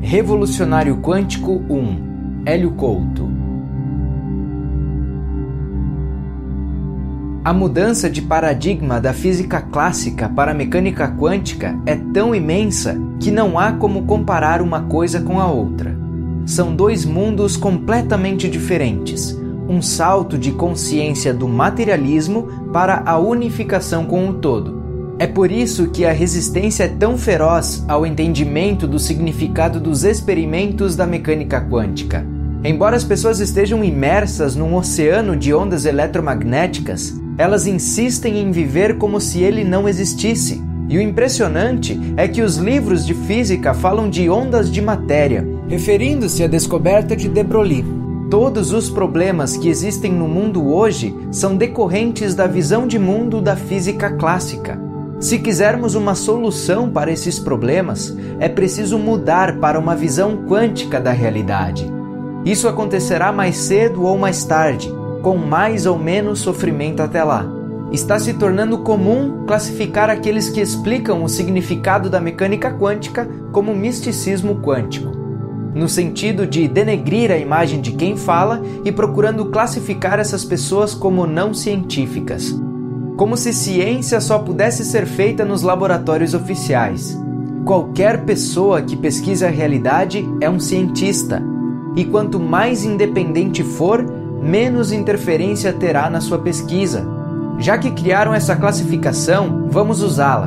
Revolucionário Quântico 1 Hélio Couto A mudança de paradigma da física clássica para a mecânica quântica é tão imensa que não há como comparar uma coisa com a outra. São dois mundos completamente diferentes, um salto de consciência do materialismo para a unificação com o todo. É por isso que a resistência é tão feroz ao entendimento do significado dos experimentos da mecânica quântica. Embora as pessoas estejam imersas num oceano de ondas eletromagnéticas, elas insistem em viver como se ele não existisse. E o impressionante é que os livros de física falam de ondas de matéria, referindo-se à descoberta de de Broglie. Todos os problemas que existem no mundo hoje são decorrentes da visão de mundo da física clássica. Se quisermos uma solução para esses problemas, é preciso mudar para uma visão quântica da realidade. Isso acontecerá mais cedo ou mais tarde, com mais ou menos sofrimento até lá. Está se tornando comum classificar aqueles que explicam o significado da mecânica quântica como misticismo quântico, no sentido de denegrir a imagem de quem fala e procurando classificar essas pessoas como não científicas, como se ciência só pudesse ser feita nos laboratórios oficiais. Qualquer pessoa que pesquise a realidade é um cientista, e quanto mais independente for, menos interferência terá na sua pesquisa. Já que criaram essa classificação, vamos usá-la.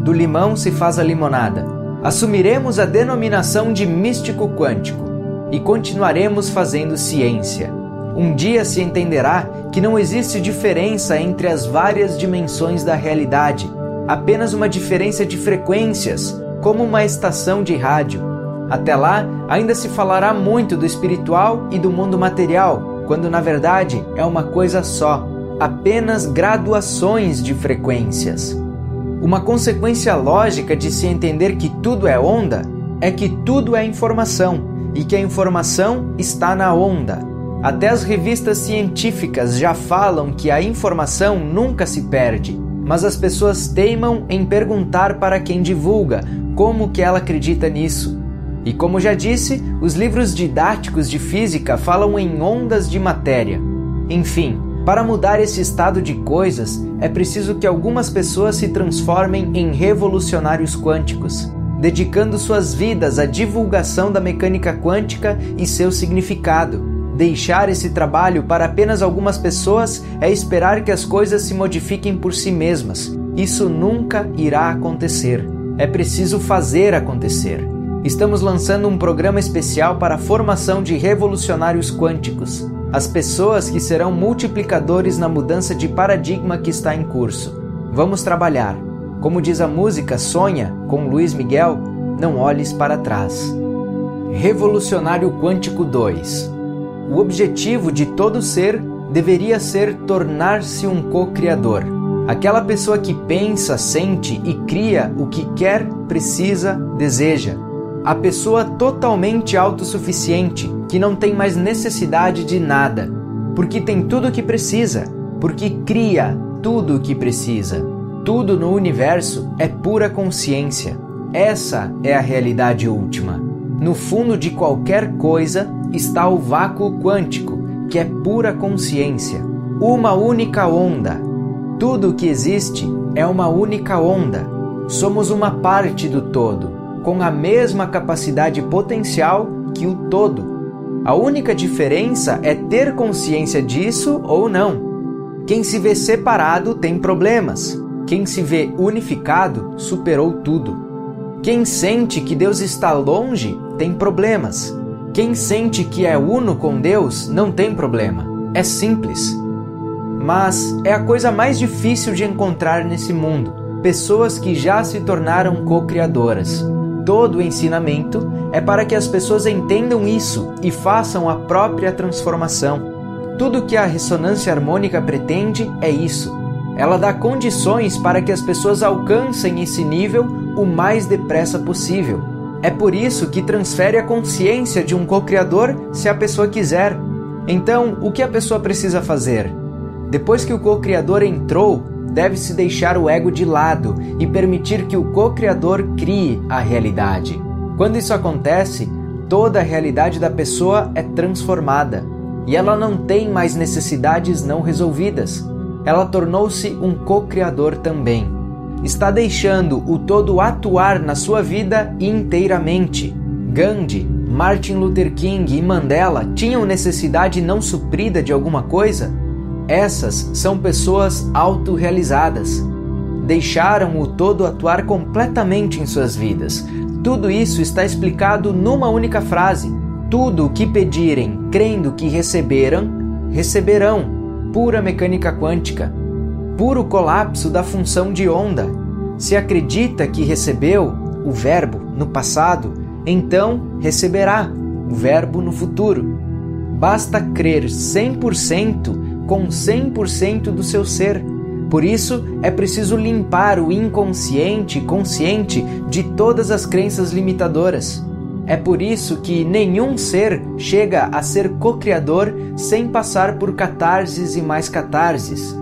Do limão se faz a limonada. Assumiremos a denominação de místico quântico e continuaremos fazendo ciência. Um dia se entenderá que não existe diferença entre as várias dimensões da realidade, apenas uma diferença de frequências, como uma estação de rádio. Até lá, ainda se falará muito do espiritual e do mundo material, quando na verdade é uma coisa só, apenas graduações de frequências. Uma consequência lógica de se entender que tudo é onda é que tudo é informação e que a informação está na onda. Até as revistas científicas já falam que a informação nunca se perde, mas as pessoas teimam em perguntar para quem divulga como que ela acredita nisso. E como já disse, os livros didáticos de física falam em ondas de matéria. Enfim, para mudar esse estado de coisas, é preciso que algumas pessoas se transformem em revolucionários quânticos, dedicando suas vidas à divulgação da mecânica quântica e seu significado. Deixar esse trabalho para apenas algumas pessoas é esperar que as coisas se modifiquem por si mesmas. Isso nunca irá acontecer. É preciso fazer acontecer estamos lançando um programa especial para a formação de revolucionários quânticos, as pessoas que serão multiplicadores na mudança de paradigma que está em curso. Vamos trabalhar. Como diz a música Sonha, com Luiz Miguel, não olhes para trás. Revolucionário Quântico 2 O objetivo de todo ser deveria ser tornar-se um co-criador. Aquela pessoa que pensa, sente e cria o que quer, precisa, deseja a pessoa totalmente autossuficiente, que não tem mais necessidade de nada, porque tem tudo o que precisa, porque cria tudo o que precisa. Tudo no universo é pura consciência. Essa é a realidade última. No fundo de qualquer coisa está o vácuo quântico, que é pura consciência. Uma única onda. Tudo o que existe é uma única onda. Somos uma parte do todo com a mesma capacidade potencial que o todo. A única diferença é ter consciência disso ou não. Quem se vê separado tem problemas. Quem se vê unificado superou tudo. Quem sente que Deus está longe tem problemas. Quem sente que é uno com Deus não tem problema. É simples. Mas é a coisa mais difícil de encontrar nesse mundo: pessoas que já se tornaram co-criadoras todo o ensinamento é para que as pessoas entendam isso e façam a própria transformação. Tudo que a ressonância harmônica pretende é isso. Ela dá condições para que as pessoas alcancem esse nível o mais depressa possível. É por isso que transfere a consciência de um co-criador se a pessoa quiser. Então, o que a pessoa precisa fazer? Depois que o co-criador entrou, deve-se deixar o ego de lado e permitir que o co-criador crie a realidade. Quando isso acontece, toda a realidade da pessoa é transformada e ela não tem mais necessidades não resolvidas. Ela tornou-se um co-criador também. Está deixando o todo atuar na sua vida inteiramente. Gandhi, Martin Luther King e Mandela tinham necessidade não suprida de alguma coisa? Essas são pessoas autorrealizadas. Deixaram o todo atuar completamente em suas vidas. Tudo isso está explicado numa única frase: tudo o que pedirem, crendo que receberam, receberão. Pura mecânica quântica. Puro colapso da função de onda. Se acredita que recebeu o verbo no passado, então receberá o verbo no futuro. Basta crer 100% com 100% do seu ser. Por isso, é preciso limpar o inconsciente consciente de todas as crenças limitadoras. É por isso que nenhum ser chega a ser co-criador sem passar por catarses e mais catarses,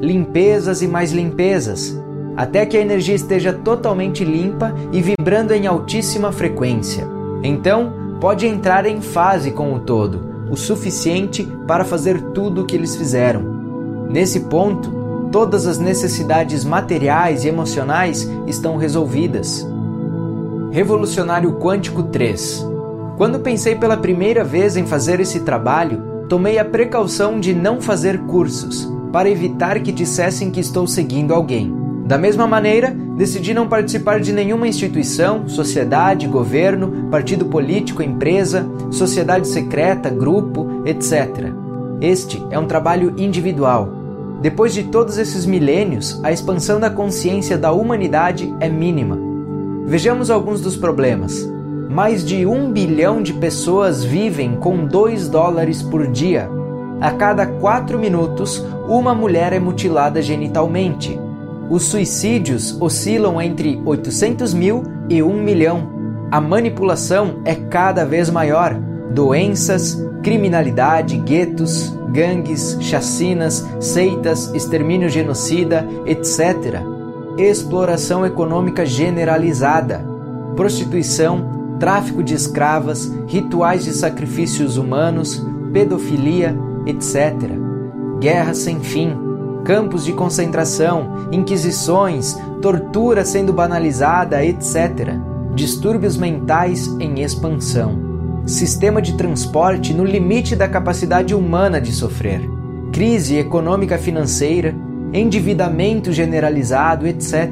limpezas e mais limpezas, até que a energia esteja totalmente limpa e vibrando em altíssima frequência. Então, pode entrar em fase com o todo, o suficiente para fazer tudo o que eles fizeram. Nesse ponto, todas as necessidades materiais e emocionais estão resolvidas. Revolucionário Quântico 3. Quando pensei pela primeira vez em fazer esse trabalho, tomei a precaução de não fazer cursos, para evitar que dissessem que estou seguindo alguém. Da mesma maneira, decidi não participar de nenhuma instituição, sociedade, governo, partido político, empresa, sociedade secreta, grupo, etc. Este é um trabalho individual. Depois de todos esses milênios, a expansão da consciência da humanidade é mínima Vejamos alguns dos problemas. Mais de um bilhão de pessoas vivem com 2 dólares por dia. A cada 4 minutos, uma mulher é mutilada genitalmente. Os suicídios oscilam entre 800 mil e 1 milhão. A manipulação é cada vez maior. Doenças, criminalidade, guetos, gangues, chacinas, seitas, extermínio genocida, etc exploração econômica generalizada, prostituição, tráfico de escravas, rituais de sacrifícios humanos, pedofilia, etc. Guerra sem fim, campos de concentração, inquisições, tortura sendo banalizada, etc. Distúrbios mentais em expansão. Sistema de transporte no limite da capacidade humana de sofrer. Crise econômica financeira, endividamento generalizado, etc.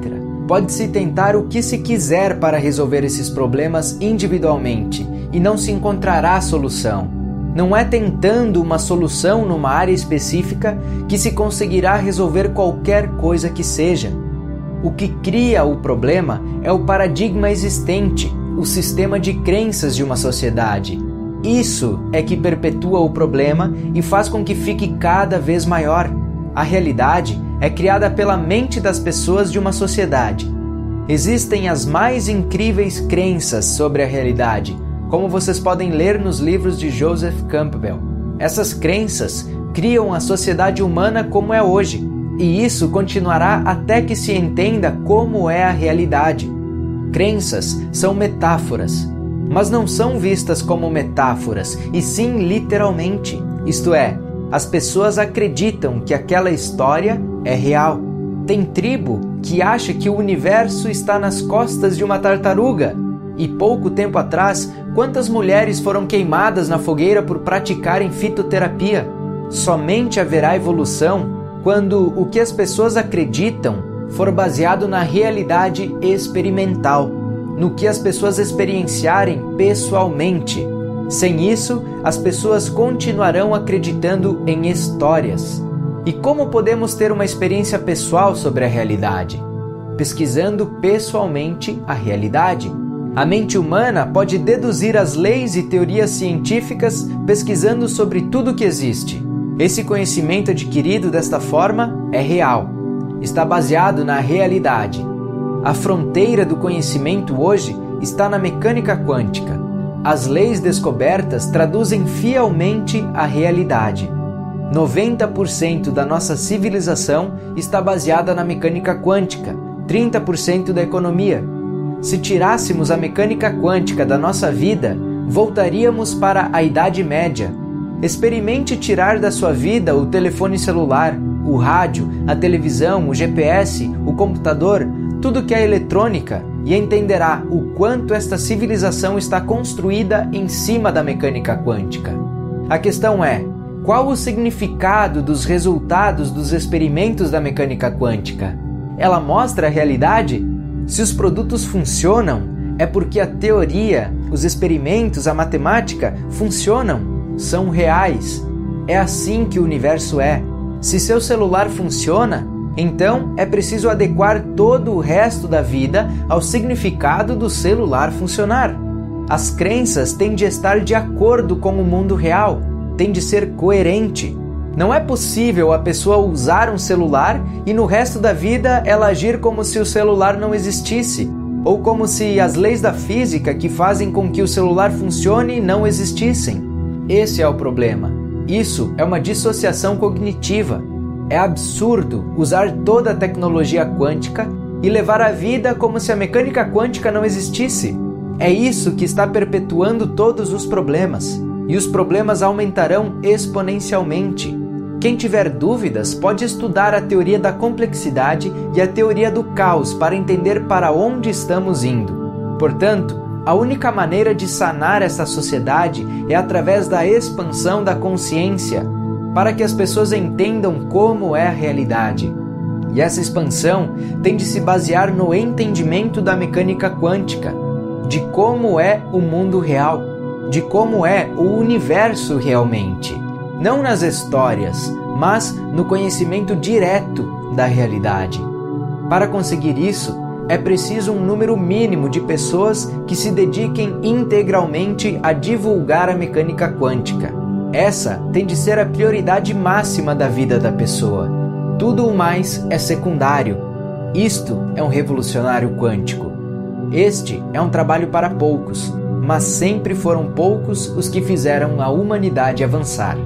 Pode-se tentar o que se quiser para resolver esses problemas individualmente e não se encontrará solução. Não é tentando uma solução numa área específica que se conseguirá resolver qualquer coisa que seja. O que cria o problema é o paradigma existente, o sistema de crenças de uma sociedade. Isso é que perpetua o problema e faz com que fique cada vez maior. A realidade é criada pela mente das pessoas de uma sociedade. Existem as mais incríveis crenças sobre a realidade, como vocês podem ler nos livros de Joseph Campbell. Essas crenças criam a sociedade humana como é hoje, e isso continuará até que se entenda como é a realidade. Crenças são metáforas, mas não são vistas como metáforas, e sim literalmente, isto é, as pessoas acreditam que aquela história é real. Tem tribo que acha que o universo está nas costas de uma tartaruga. E pouco tempo atrás, quantas mulheres foram queimadas na fogueira por praticarem fitoterapia? Somente haverá evolução quando o que as pessoas acreditam for baseado na realidade experimental, no que as pessoas experienciarem pessoalmente sem isso, as pessoas continuarão acreditando em histórias. E como podemos ter uma experiência pessoal sobre a realidade? Pesquisando pessoalmente a realidade. A mente humana pode deduzir as leis e teorias científicas pesquisando sobre tudo que existe. Esse conhecimento adquirido desta forma é real, está baseado na realidade. A fronteira do conhecimento hoje está na mecânica quântica as leis descobertas traduzem fielmente a realidade. 90% da nossa civilização está baseada na mecânica quântica, 30% da economia. Se tirássemos a mecânica quântica da nossa vida, voltaríamos para a Idade Média. Experimente tirar da sua vida o telefone celular, o rádio, a televisão, o GPS, o computador, tudo que é eletrônica e entenderá o quanto esta civilização está construída em cima da mecânica quântica. A questão é: qual o significado dos resultados dos experimentos da mecânica quântica? Ela mostra a realidade? Se os produtos funcionam, é porque a teoria, os experimentos, a matemática funcionam, são reais. É assim que o universo é. Se seu celular funciona, então é preciso adequar todo o resto da vida ao significado do celular funcionar. As crenças têm de estar de acordo com o mundo real, têm de ser coerente. Não é possível a pessoa usar um celular e no resto da vida ela agir como se o celular não existisse, ou como se as leis da física que fazem com que o celular funcione não existissem. Esse é o problema. Isso é uma dissociação cognitiva é absurdo usar toda a tecnologia quântica e levar a vida como se a mecânica quântica não existisse. É isso que está perpetuando todos os problemas, e os problemas aumentarão exponencialmente. Quem tiver dúvidas pode estudar a teoria da complexidade e a teoria do caos para entender para onde estamos indo. Portanto, a única maneira de sanar essa sociedade é através da expansão da consciência para que as pessoas entendam como é a realidade. E essa expansão tem de se basear no entendimento da mecânica quântica, de como é o mundo real, de como é o universo realmente. Não nas histórias, mas no conhecimento direto da realidade. Para conseguir isso, é preciso um número mínimo de pessoas que se dediquem integralmente a divulgar a mecânica quântica essa tem de ser a prioridade máxima da vida da pessoa. Tudo o mais é secundário. Isto é um revolucionário quântico. Este é um trabalho para poucos, mas sempre foram poucos os que fizeram a humanidade avançar.